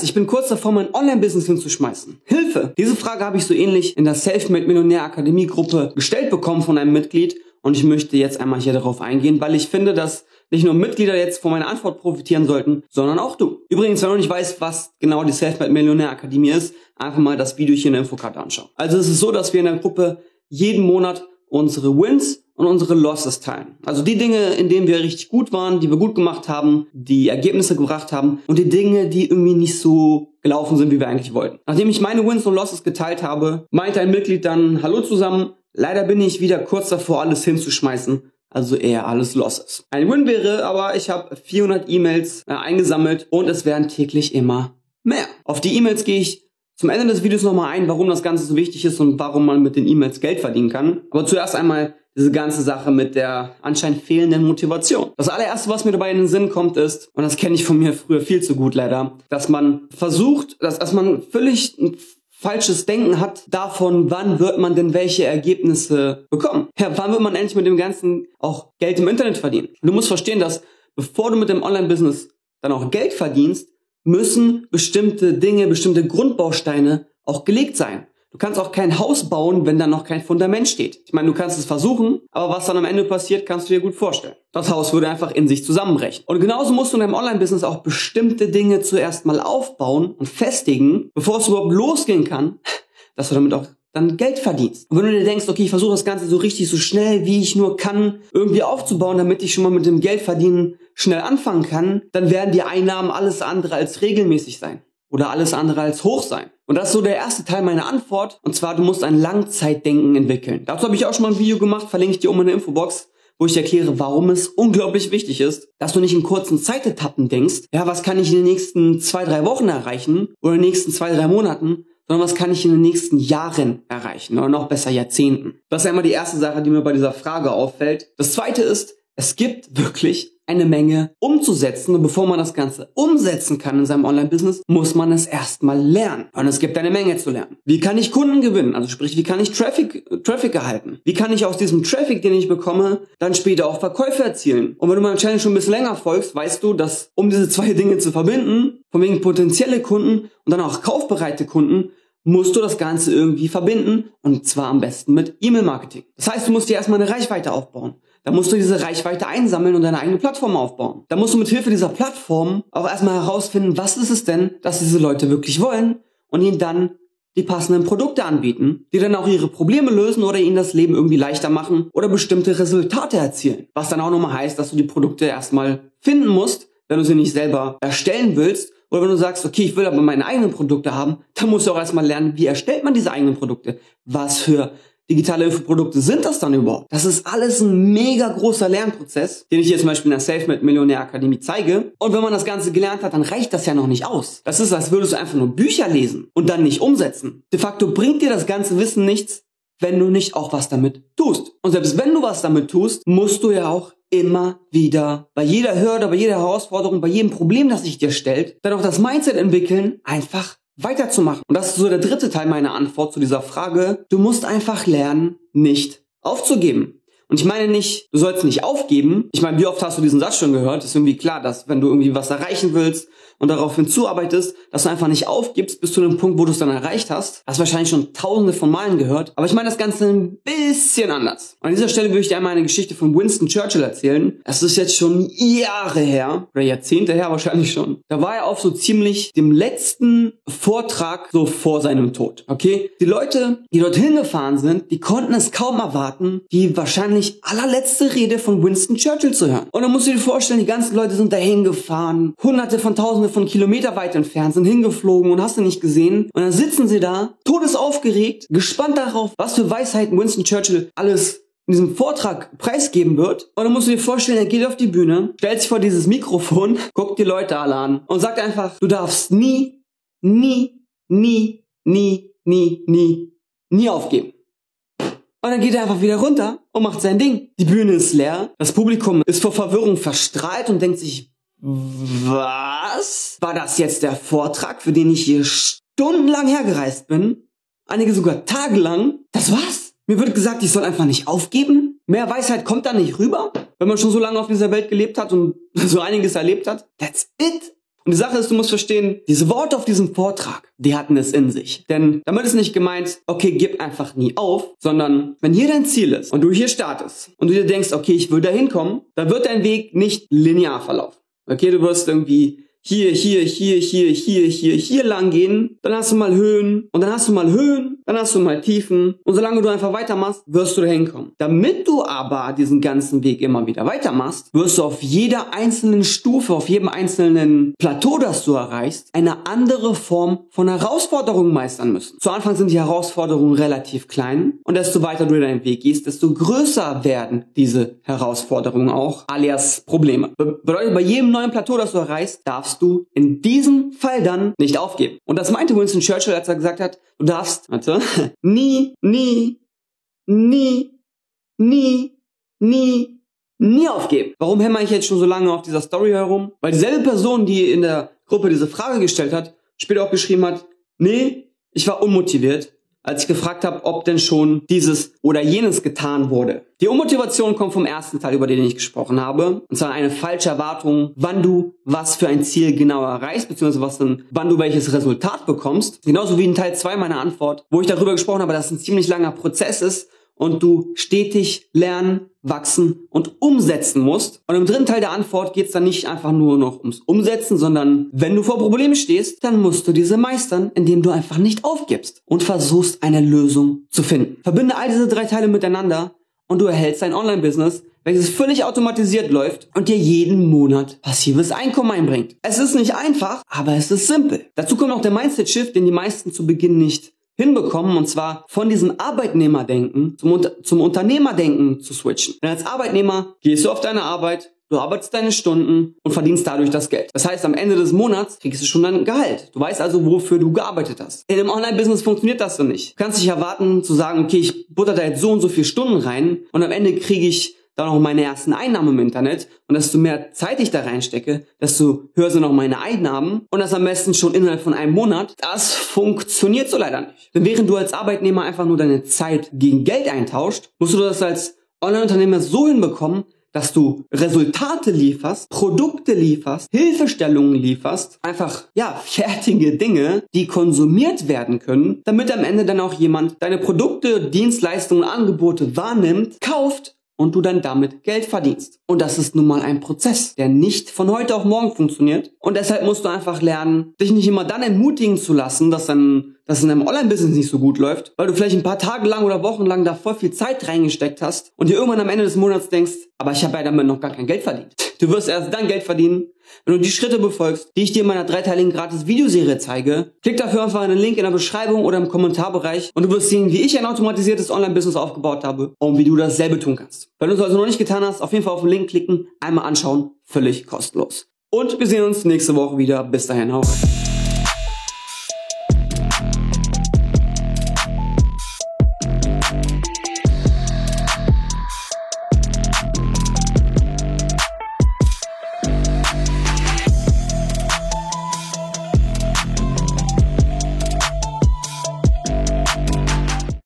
Ich bin kurz davor, mein Online-Business hinzuschmeißen. Hilfe! Diese Frage habe ich so ähnlich in der Selfmade Millionär Akademie Gruppe gestellt bekommen von einem Mitglied und ich möchte jetzt einmal hier darauf eingehen, weil ich finde, dass nicht nur Mitglieder jetzt von meiner Antwort profitieren sollten, sondern auch du. Übrigens, wenn du nicht weißt, was genau die Selfmade Millionär Akademie ist, einfach mal das Video hier in der Infokarte anschauen. Also es ist so, dass wir in der Gruppe jeden Monat unsere Wins und unsere Losses teilen. Also die Dinge, in denen wir richtig gut waren, die wir gut gemacht haben, die Ergebnisse gebracht haben und die Dinge, die irgendwie nicht so gelaufen sind, wie wir eigentlich wollten. Nachdem ich meine Wins und Losses geteilt habe, meinte ein Mitglied dann, hallo zusammen, leider bin ich wieder kurz davor, alles hinzuschmeißen. Also eher alles Losses. Ein Win wäre aber, ich habe 400 E-Mails äh, eingesammelt und es werden täglich immer mehr. Auf die E-Mails gehe ich zum Ende des Videos nochmal ein, warum das Ganze so wichtig ist und warum man mit den E-Mails Geld verdienen kann. Aber zuerst einmal diese ganze Sache mit der anscheinend fehlenden Motivation. Das allererste, was mir dabei in den Sinn kommt, ist, und das kenne ich von mir früher viel zu gut leider, dass man versucht, dass, dass man völlig ein falsches Denken hat davon, wann wird man denn welche Ergebnisse bekommen. Ja, wann wird man endlich mit dem Ganzen auch Geld im Internet verdienen? Du musst verstehen, dass bevor du mit dem Online-Business dann auch Geld verdienst, müssen bestimmte Dinge, bestimmte Grundbausteine auch gelegt sein. Du kannst auch kein Haus bauen, wenn da noch kein Fundament steht. Ich meine, du kannst es versuchen, aber was dann am Ende passiert, kannst du dir gut vorstellen. Das Haus würde einfach in sich zusammenbrechen. Und genauso musst du in deinem Online-Business auch bestimmte Dinge zuerst mal aufbauen und festigen, bevor es überhaupt losgehen kann, dass du damit auch dann Geld verdienst. Und wenn du dir denkst, okay, ich versuche das Ganze so richtig, so schnell, wie ich nur kann, irgendwie aufzubauen, damit ich schon mal mit dem Geld verdienen schnell anfangen kann, dann werden die Einnahmen alles andere als regelmäßig sein oder alles andere als hoch sein. Und das ist so der erste Teil meiner Antwort. Und zwar, du musst ein Langzeitdenken entwickeln. Dazu habe ich auch schon mal ein Video gemacht, verlinke ich dir oben in der Infobox, wo ich erkläre, warum es unglaublich wichtig ist, dass du nicht in kurzen Zeitetappen denkst, ja, was kann ich in den nächsten zwei, drei Wochen erreichen oder in den nächsten zwei, drei Monaten, sondern was kann ich in den nächsten Jahren erreichen oder noch besser Jahrzehnten. Das ist immer die erste Sache, die mir bei dieser Frage auffällt. Das zweite ist, es gibt wirklich eine Menge umzusetzen. Und bevor man das Ganze umsetzen kann in seinem Online-Business, muss man es erstmal lernen. Und es gibt eine Menge zu lernen. Wie kann ich Kunden gewinnen? Also sprich, wie kann ich Traffic, Traffic erhalten? Wie kann ich aus diesem Traffic, den ich bekomme, dann später auch Verkäufe erzielen? Und wenn du meinem Channel schon ein bisschen länger folgst, weißt du, dass um diese zwei Dinge zu verbinden, von wegen potenzielle Kunden und dann auch kaufbereite Kunden, musst du das Ganze irgendwie verbinden und zwar am besten mit E-Mail-Marketing. Das heißt, du musst dir erstmal eine Reichweite aufbauen. Da musst du diese Reichweite einsammeln und deine eigene Plattform aufbauen. Da musst du mit Hilfe dieser Plattform auch erstmal herausfinden, was ist es denn, dass diese Leute wirklich wollen und ihnen dann die passenden Produkte anbieten, die dann auch ihre Probleme lösen oder ihnen das Leben irgendwie leichter machen oder bestimmte Resultate erzielen. Was dann auch nochmal heißt, dass du die Produkte erstmal finden musst, wenn du sie nicht selber erstellen willst. Oder wenn du sagst, okay, ich will aber meine eigenen Produkte haben, dann musst du auch erstmal lernen, wie erstellt man diese eigenen Produkte? Was für digitale Hilfeprodukte sind das dann überhaupt? Das ist alles ein mega großer Lernprozess, den ich hier zum Beispiel in der Selfmade Millionär Akademie zeige. Und wenn man das Ganze gelernt hat, dann reicht das ja noch nicht aus. Das ist, als würdest du einfach nur Bücher lesen und dann nicht umsetzen. De facto bringt dir das ganze Wissen nichts, wenn du nicht auch was damit tust. Und selbst wenn du was damit tust, musst du ja auch immer wieder bei jeder Hürde, bei jeder Herausforderung, bei jedem Problem, das sich dir stellt, dann auch das Mindset entwickeln, einfach weiterzumachen. Und das ist so der dritte Teil meiner Antwort zu dieser Frage. Du musst einfach lernen, nicht aufzugeben. Und ich meine nicht, du sollst nicht aufgeben. Ich meine, wie oft hast du diesen Satz schon gehört? Ist irgendwie klar, dass wenn du irgendwie was erreichen willst und darauf hinzuarbeitest, dass du einfach nicht aufgibst bis zu dem Punkt, wo du es dann erreicht hast. Hast wahrscheinlich schon tausende von Malen gehört. Aber ich meine das Ganze ein bisschen anders. Und an dieser Stelle würde ich dir einmal eine Geschichte von Winston Churchill erzählen. Es ist jetzt schon Jahre her, oder Jahrzehnte her wahrscheinlich schon. Da war er auf so ziemlich dem letzten Vortrag so vor seinem Tod. Okay? Die Leute, die dorthin gefahren sind, die konnten es kaum erwarten, die wahrscheinlich wahrscheinlich allerletzte Rede von Winston Churchill zu hören. Und dann musst du dir vorstellen, die ganzen Leute sind dahin gefahren, hunderte von tausende von Kilometer weit entfernt, sind hingeflogen und hast du nicht gesehen. Und dann sitzen sie da, todesaufgeregt, gespannt darauf, was für Weisheiten Winston Churchill alles in diesem Vortrag preisgeben wird. Und dann musst du dir vorstellen, er geht auf die Bühne, stellt sich vor dieses Mikrofon, guckt die Leute alle an und sagt einfach, du darfst nie, nie, nie, nie, nie, nie, nie aufgeben. Und dann geht er einfach wieder runter und macht sein Ding. Die Bühne ist leer. Das Publikum ist vor Verwirrung verstrahlt und denkt sich, was? War das jetzt der Vortrag, für den ich hier stundenlang hergereist bin? Einige sogar tagelang? Das war's? Mir wird gesagt, ich soll einfach nicht aufgeben? Mehr Weisheit kommt da nicht rüber? Wenn man schon so lange auf dieser Welt gelebt hat und so einiges erlebt hat? That's it? Und die Sache ist, du musst verstehen, diese Worte auf diesem Vortrag, die hatten es in sich. Denn damit ist nicht gemeint, okay, gib einfach nie auf, sondern wenn hier dein Ziel ist und du hier startest und du dir denkst, okay, ich will da hinkommen, dann wird dein Weg nicht linear verlaufen. Okay, du wirst irgendwie hier, hier, hier, hier, hier, hier, hier lang gehen, dann hast du mal Höhen und dann hast du mal Höhen, dann hast du mal Tiefen und solange du einfach weitermachst, wirst du da hinkommen. Damit du aber diesen ganzen Weg immer wieder weitermachst, wirst du auf jeder einzelnen Stufe, auf jedem einzelnen Plateau, das du erreichst, eine andere Form von Herausforderungen meistern müssen. Zu Anfang sind die Herausforderungen relativ klein und desto weiter du deinen Weg gehst, desto größer werden diese Herausforderungen auch, alias Probleme. Be bedeutet, bei jedem neuen Plateau, das du erreichst, darfst darfst du in diesem Fall dann nicht aufgeben. Und das meinte Winston Churchill, als er gesagt hat, du darfst, warte, nie, nie, nie, nie, nie, nie aufgeben. Warum hämmer ich jetzt schon so lange auf dieser Story herum? Weil dieselbe Person, die in der Gruppe diese Frage gestellt hat, später auch geschrieben hat, nee, ich war unmotiviert als ich gefragt habe, ob denn schon dieses oder jenes getan wurde. Die Unmotivation kommt vom ersten Teil, über den ich gesprochen habe, und zwar eine falsche Erwartung, wann du was für ein Ziel genau erreichst, beziehungsweise was dann, wann du welches Resultat bekommst. Genauso wie in Teil 2 meiner Antwort, wo ich darüber gesprochen habe, dass es ein ziemlich langer Prozess ist und du stetig lernen, wachsen und umsetzen musst. Und im dritten Teil der Antwort geht es dann nicht einfach nur noch ums Umsetzen, sondern wenn du vor Problemen stehst, dann musst du diese meistern, indem du einfach nicht aufgibst und versuchst eine Lösung zu finden. Verbinde all diese drei Teile miteinander und du erhältst ein Online-Business, welches völlig automatisiert läuft und dir jeden Monat passives Einkommen einbringt. Es ist nicht einfach, aber es ist simpel. Dazu kommt noch der Mindset-Shift, den die meisten zu Beginn nicht hinbekommen, und zwar von diesem Arbeitnehmerdenken zum, zum Unternehmerdenken zu switchen. Denn als Arbeitnehmer gehst du auf deine Arbeit, Du arbeitest deine Stunden und verdienst dadurch das Geld. Das heißt, am Ende des Monats kriegst du schon dein Gehalt. Du weißt also, wofür du gearbeitet hast. In einem Online-Business funktioniert das so nicht. Du kannst dich erwarten zu sagen, okay, ich butter da jetzt so und so viele Stunden rein und am Ende kriege ich dann noch meine ersten Einnahmen im Internet und desto mehr Zeit ich da reinstecke, desto höher sind auch meine Einnahmen und das am besten schon innerhalb von einem Monat. Das funktioniert so leider nicht. Denn während du als Arbeitnehmer einfach nur deine Zeit gegen Geld eintauscht, musst du das als Online-Unternehmer so hinbekommen, dass du Resultate lieferst, Produkte lieferst, Hilfestellungen lieferst, einfach, ja, fertige Dinge, die konsumiert werden können, damit am Ende dann auch jemand deine Produkte, Dienstleistungen, Angebote wahrnimmt, kauft und du dann damit Geld verdienst. Und das ist nun mal ein Prozess, der nicht von heute auf morgen funktioniert. Und deshalb musst du einfach lernen, dich nicht immer dann entmutigen zu lassen, dass dann dass in deinem Online-Business nicht so gut läuft, weil du vielleicht ein paar Tage lang oder Wochen lang da voll viel Zeit reingesteckt hast und dir irgendwann am Ende des Monats denkst, aber ich habe ja damit noch gar kein Geld verdient. Du wirst erst dann Geld verdienen, wenn du die Schritte befolgst, die ich dir in meiner dreiteiligen gratis Videoserie zeige. Klick dafür einfach einen Link in der Beschreibung oder im Kommentarbereich und du wirst sehen, wie ich ein automatisiertes Online-Business aufgebaut habe und wie du dasselbe tun kannst. Wenn du es also noch nicht getan hast, auf jeden Fall auf den Link klicken, einmal anschauen, völlig kostenlos. Und wir sehen uns nächste Woche wieder. Bis dahin, hau rein.